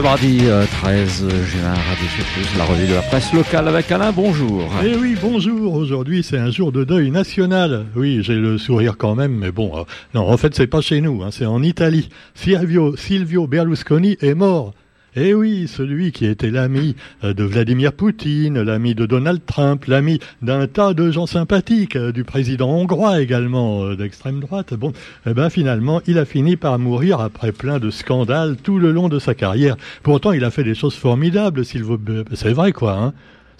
Ce mardi 13 juin, Radio Plus, la revue de la presse locale avec Alain, bonjour. Eh oui, bonjour. Aujourd'hui, c'est un jour de deuil national. Oui, j'ai le sourire quand même, mais bon, euh, non, en fait, c'est pas chez nous, hein, c'est en Italie. Silvio, Silvio Berlusconi est mort. Eh oui, celui qui était l'ami euh, de Vladimir Poutine, l'ami de Donald Trump, l'ami d'un tas de gens sympathiques, euh, du président hongrois également, euh, d'extrême droite. Bon, eh ben finalement, il a fini par mourir après plein de scandales tout le long de sa carrière. Pourtant, il a fait des choses formidables, s'il veut. C'est vrai, quoi. Hein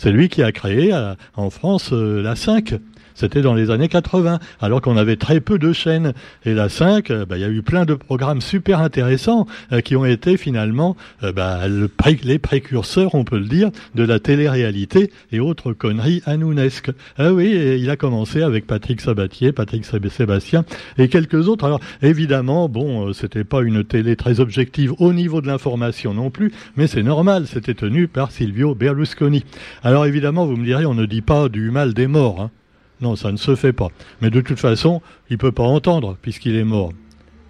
C'est lui qui a créé en France la 5. C'était dans les années 80, alors qu'on avait très peu de chaînes. Et la 5, euh, bah, il y a eu plein de programmes super intéressants euh, qui ont été finalement euh, bah, les précurseurs, on peut le dire, de la télé-réalité et autres conneries anounesques. Ah oui, il a commencé avec Patrick Sabatier, Patrick Sébastien et quelques autres. Alors évidemment, bon, c'était pas une télé très objective au niveau de l'information non plus, mais c'est normal, c'était tenu par Silvio Berlusconi. Évidemment, vous me direz, on ne dit pas du mal des morts. Hein. Non, ça ne se fait pas. Mais de toute façon, il ne peut pas entendre puisqu'il est mort.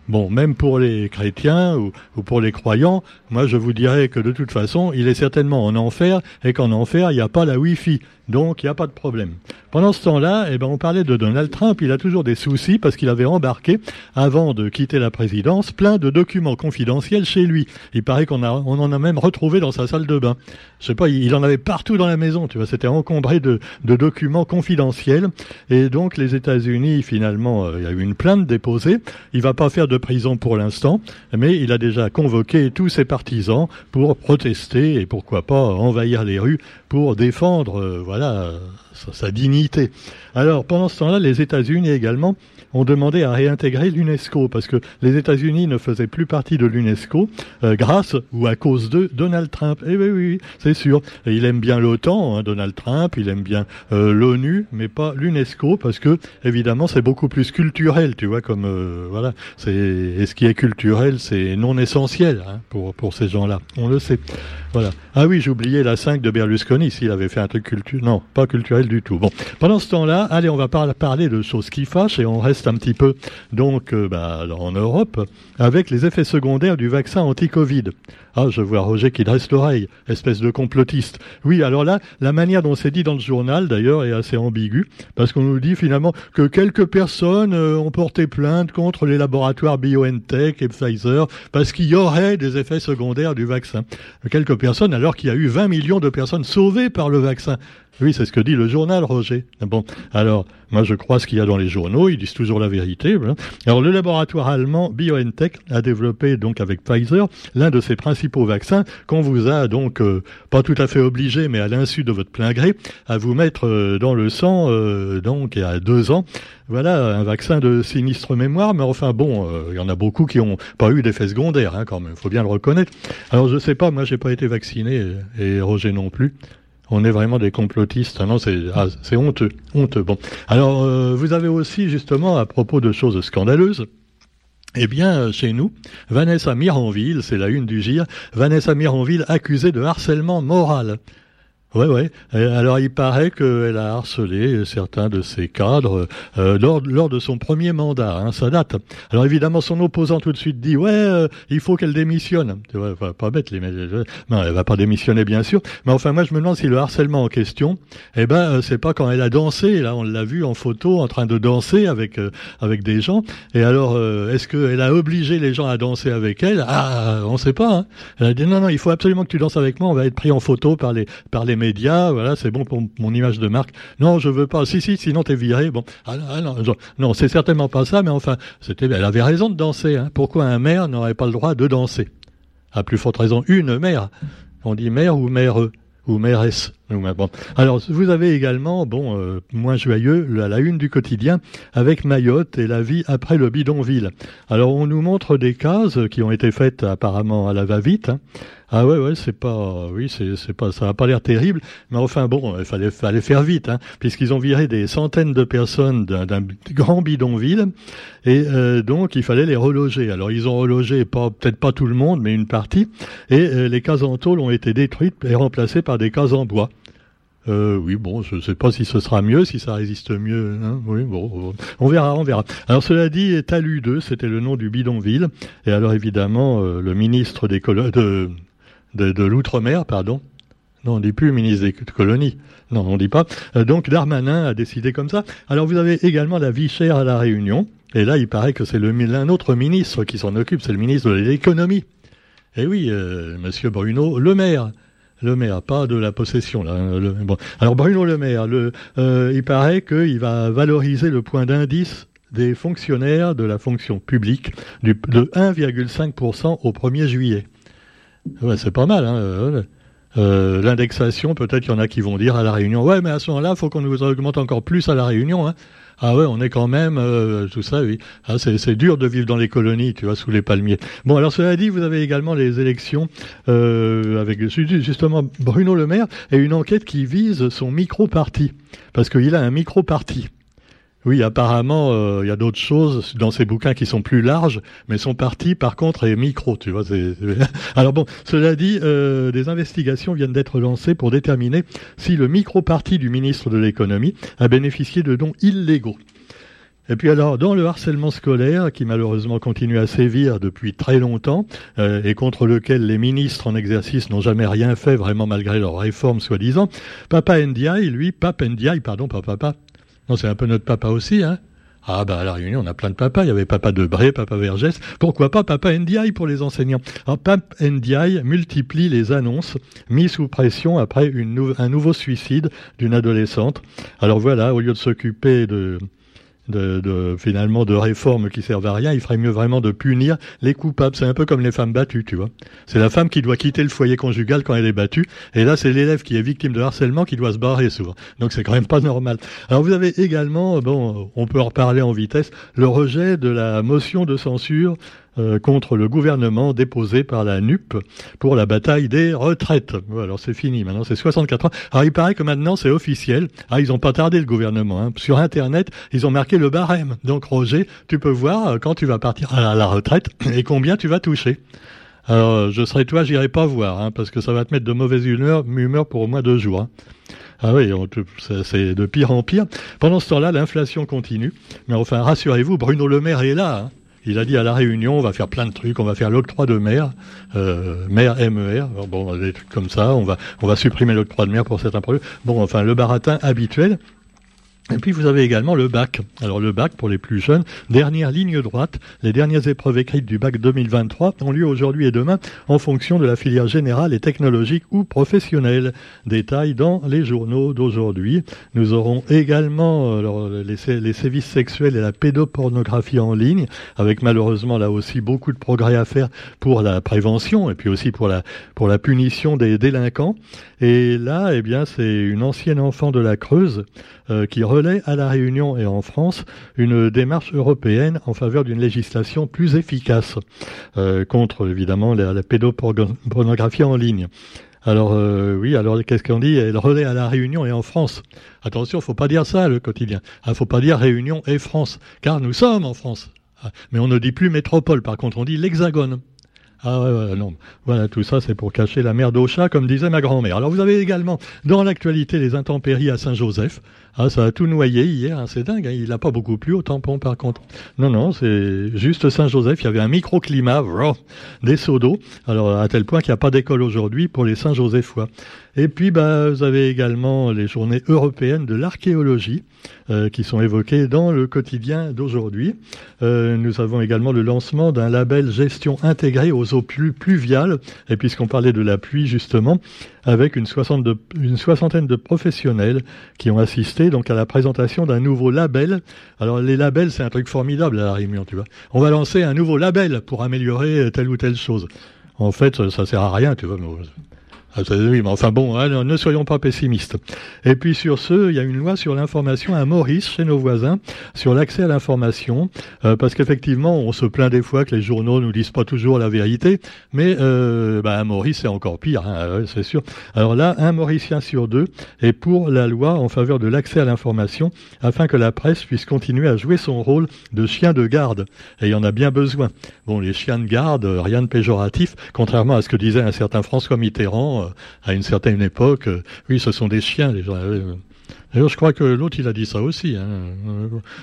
Bon, même pour les chrétiens ou, pour les croyants, moi je vous dirais que de toute façon, il est certainement en enfer et qu'en enfer, il n'y a pas la Wi-Fi. Donc, il n'y a pas de problème. Pendant ce temps-là, eh ben, on parlait de Donald Trump. Il a toujours des soucis parce qu'il avait embarqué, avant de quitter la présidence, plein de documents confidentiels chez lui. Il paraît qu'on on en a même retrouvé dans sa salle de bain. Je sais pas, il en avait partout dans la maison, tu vois. C'était encombré de, documents confidentiels. Et donc, les États-Unis, finalement, euh, il y a eu une plainte déposée. Il va pas faire de prison pour l'instant, mais il a déjà convoqué tous ses partisans pour protester et pourquoi pas envahir les rues pour défendre, euh, voilà, sa, dignité. Alors, pendant ce temps-là, les États-Unis également ont demandé à réintégrer l'UNESCO parce que les États-Unis ne faisaient plus partie de l'UNESCO euh, grâce ou à cause de Donald Trump. Eh oui, oui, c'est sûr. il aime bien l'OTAN, hein, Donald Trump. Il aime bien euh, l'ONU, mais pas l'UNESCO parce que évidemment c'est beaucoup plus culturel, tu vois. Comme euh, voilà, c'est et ce qui est culturel, c'est non essentiel hein, pour ces gens-là. On le sait. Voilà. Ah oui, oublié la 5 de Berlusconi, s'il avait fait un truc culturel. Non, pas culturel du tout. Bon, pendant ce temps-là, allez, on va parler de choses qui fâchent et on reste un petit peu donc euh, bah, en Europe avec les effets secondaires du vaccin anti-Covid. Ah, je vois Roger qui dresse l'oreille, espèce de complotiste. Oui, alors là, la manière dont c'est dit dans le journal, d'ailleurs, est assez ambiguë, parce qu'on nous dit finalement que quelques personnes euh, ont porté plainte contre les laboratoires BioNTech et Pfizer, parce qu'il y aurait des effets secondaires du vaccin. Quelques personnes, alors qu'il y a eu 20 millions de personnes sauvées par le vaccin. Oui, c'est ce que dit le journal, Roger. Bon, alors, moi je crois ce qu'il y a dans les journaux, ils disent toujours la vérité. Alors, le laboratoire allemand BioNTech a développé, donc avec Pfizer, l'un de ses principaux vaccins qu'on vous a donc euh, pas tout à fait obligé, mais à l'insu de votre plein gré, à vous mettre euh, dans le sang, euh, donc, il y a deux ans. Voilà, un vaccin de sinistre mémoire, mais enfin bon, il y en a beaucoup qui n'ont pas eu d'effet secondaire, hein, quand même, faut bien le reconnaître. Alors je sais pas, moi j'ai pas été vacciné, et Roger non plus on est vraiment des complotistes. Non, c'est ah, c'est honteux, honteux. Bon, alors euh, vous avez aussi justement à propos de choses scandaleuses. Eh bien, chez nous, Vanessa Miranville, c'est la une du GIR, Vanessa Miranville accusée de harcèlement moral. Oui, oui. Alors il paraît qu'elle a harcelé certains de ses cadres euh, lors, lors, de son premier mandat. Hein, ça date. Alors évidemment, son opposant tout de suite dit ouais, euh, il faut qu'elle démissionne. Tu vois, pas bête les. Non, elle va pas démissionner bien sûr. Mais enfin, moi je me demande si le harcèlement en question, eh ben, euh, c'est pas quand elle a dansé. Là, on l'a vu en photo en train de danser avec avec des gens. Et alors, est-ce qu'elle a obligé les gens à danser avec elle? Ah, on sait pas. Hein. Elle a dit non, non, il faut absolument que tu danses avec moi. On va être pris en photo par les par les médias, voilà, c'est bon pour mon image de marque. Non, je veux pas. Si, si, sinon t'es viré. Bon, ah, ah non, non, c'est certainement pas ça, mais enfin, c'était, elle avait raison de danser. Hein. Pourquoi un maire n'aurait pas le droit de danser? À plus forte raison, une mère. On dit maire ou maire ou mairesse. Alors, vous avez également, bon, euh, moins joyeux, la, la, une du quotidien avec Mayotte et la vie après le bidonville. Alors, on nous montre des cases qui ont été faites apparemment à la va-vite. Hein. Ah ouais, ouais, c'est pas, oui, c'est, pas, ça a pas l'air terrible, mais enfin bon, il fallait, fallait faire vite, hein, puisqu'ils ont viré des centaines de personnes d'un, grand bidonville, et euh, donc il fallait les reloger. Alors ils ont relogé, peut-être pas tout le monde, mais une partie, et euh, les cases en tôle ont été détruites et remplacées par des cases en bois. Euh, oui, bon, je ne sais pas si ce sera mieux, si ça résiste mieux. Hein. bon, on verra, on verra. Alors cela dit, Talu 2, c'était le nom du bidonville. Et alors évidemment, euh, le ministre des de, de, de l'outre-mer, pardon. Non, on dit plus ministre des colonies. Non, on dit pas. Euh, donc Darmanin a décidé comme ça. Alors vous avez également la vie chère à la Réunion. Et là, il paraît que c'est l'un autre ministre qui s'en occupe, c'est le ministre de l'économie. Eh oui, euh, Monsieur Bruno Le Maire. Le maire, pas de la possession. Hein. Alors Bruno Le Maire, euh, il paraît qu'il va valoriser le point d'indice des fonctionnaires de la fonction publique de 1,5% au 1er juillet. C'est pas mal. Hein, euh, euh, L'indexation, peut-être qu'il y en a qui vont dire à la Réunion, ouais, mais à ce moment-là, il faut qu'on nous augmente encore plus à la Réunion. Hein. Ah ouais, on est quand même euh, tout ça, oui. Ah, c'est dur de vivre dans les colonies, tu vois, sous les palmiers. Bon, alors cela dit, vous avez également les élections euh, avec justement Bruno Le Maire et une enquête qui vise son micro-parti, parce qu'il a un micro-parti. Oui, apparemment, euh, il y a d'autres choses dans ces bouquins qui sont plus larges, mais son parti, par contre, est micro, tu vois. Alors bon, cela dit, euh, des investigations viennent d'être lancées pour déterminer si le micro-parti du ministre de l'économie a bénéficié de dons illégaux. Et puis alors, dans le harcèlement scolaire, qui malheureusement continue à sévir depuis très longtemps, euh, et contre lequel les ministres en exercice n'ont jamais rien fait, vraiment malgré leurs réformes soi-disant, Papa Ndiaye, lui, Pape Ndiaye, pardon, papa, c'est un peu notre papa aussi, hein. Ah bah à la Réunion, on a plein de papas. Il y avait papa Debré, papa Vergès. Pourquoi pas papa Ndiaye pour les enseignants? Alors Pape Ndiaye multiplie les annonces mises sous pression après un nouveau suicide d'une adolescente. Alors voilà, au lieu de s'occuper de de, finalement de réformes qui servent à rien, il ferait mieux vraiment de punir les coupables. C'est un peu comme les femmes battues, tu vois. C'est la femme qui doit quitter le foyer conjugal quand elle est battue, et là c'est l'élève qui est victime de harcèlement qui doit se barrer souvent. Donc c'est quand même pas normal. Alors vous avez également, bon, on peut en reparler en vitesse, le rejet de la motion de censure contre le gouvernement déposé par la NUP pour la bataille des retraites. alors c'est fini, maintenant c'est 64 ans. Alors il paraît que maintenant c'est officiel. Ah, ils ont pas tardé le gouvernement. Hein. Sur Internet, ils ont marqué le barème. Donc Roger, tu peux voir euh, quand tu vas partir à la retraite et combien tu vas toucher. Alors je serai toi, j'irai pas voir, hein, parce que ça va te mettre de mauvaise humeur, humeur pour au moins deux jours. Hein. Ah oui, c'est de pire en pire. Pendant ce temps-là, l'inflation continue. Mais enfin, rassurez-vous, Bruno Le Maire est là. Hein. Il a dit à la Réunion, on va faire plein de trucs, on va faire l'octroi de mer, euh, mer MER, bon, des trucs comme ça, on va, on va supprimer l'octroi de mer pour certains produits. Bon, enfin, le baratin habituel. Et puis vous avez également le bac. Alors le bac pour les plus jeunes, dernière ligne droite, les dernières épreuves écrites du bac 2023 ont lieu aujourd'hui et demain en fonction de la filière générale et technologique ou professionnelle. Détails dans les journaux d'aujourd'hui. Nous aurons également les, les, sévices sexuels et la pédopornographie en ligne, avec malheureusement là aussi beaucoup de progrès à faire pour la prévention et puis aussi pour la, pour la punition des délinquants. Et là, eh bien, c'est une ancienne enfant de la Creuse euh, qui relaie à La Réunion et en France une démarche européenne en faveur d'une législation plus efficace euh, contre évidemment la, pédopornographie en ligne. Alors euh, oui, alors qu'est-ce qu'on dit? Elle relaie à la Réunion et en France. Attention, faut pas dire ça le quotidien. Il ah, faut pas dire Réunion et France, car nous sommes en France. Ah, mais on ne dit plus métropole, par contre on dit l'hexagone. Ah ouais, non. Voilà, tout ça, c'est pour cacher la merde au chat, comme disait ma grand-mère. Alors vous avez également, dans l'actualité, les intempéries à Saint-Joseph. Ah, ça a tout noyé hier, hein, c'est dingue. Hein, il n'a pas beaucoup plu au tampon, par contre. Non, non, c'est juste Saint-Joseph. Il y avait un microclimat, des seaux d'eau. Alors à tel point qu'il n'y a pas d'école aujourd'hui pour les Saint-Josephois. Et puis, bah, vous avez également les journées européennes de l'archéologie euh, qui sont évoquées dans le quotidien d'aujourd'hui. Euh, nous avons également le lancement d'un label gestion intégrée aux eaux pluviales. Et puisqu'on parlait de la pluie justement, avec une, de, soixantaine de professionnels qui ont assisté donc à la présentation d'un nouveau label. Alors les labels, c'est un truc formidable à la Réunion, tu vois. On va lancer un nouveau label pour améliorer telle ou telle chose. En fait, ça sert à rien, tu vois. Ah, oui, mais enfin bon, hein, ne soyons pas pessimistes. Et puis sur ce, il y a une loi sur l'information à Maurice, chez nos voisins, sur l'accès à l'information, euh, parce qu'effectivement, on se plaint des fois que les journaux nous disent pas toujours la vérité, mais euh, bah, à Maurice, c'est encore pire, hein, c'est sûr. Alors là, un Mauricien sur deux est pour la loi en faveur de l'accès à l'information, afin que la presse puisse continuer à jouer son rôle de chien de garde. Et il y en a bien besoin. Bon, les chiens de garde, rien de péjoratif, contrairement à ce que disait un certain François Mitterrand, euh, à une certaine époque, euh, oui, ce sont des chiens, les gens. Euh, D'ailleurs, je crois que l'autre, il a dit ça aussi. Hein.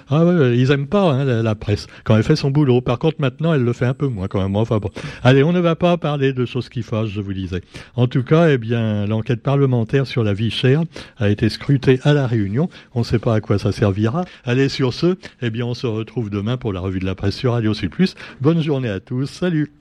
Ah ouais, ils aiment pas hein, la, presse quand elle fait son boulot. Par contre, maintenant, elle le fait un peu moins quand même. Enfin bon. Allez, on ne va pas parler de choses qui fâchent, je vous disais. En tout cas, eh bien, l'enquête parlementaire sur la vie chère a été scrutée à la Réunion. On ne sait pas à quoi ça servira. Allez, sur ce, eh bien, on se retrouve demain pour la revue de la presse sur Radio C+. Bonne journée à tous. Salut.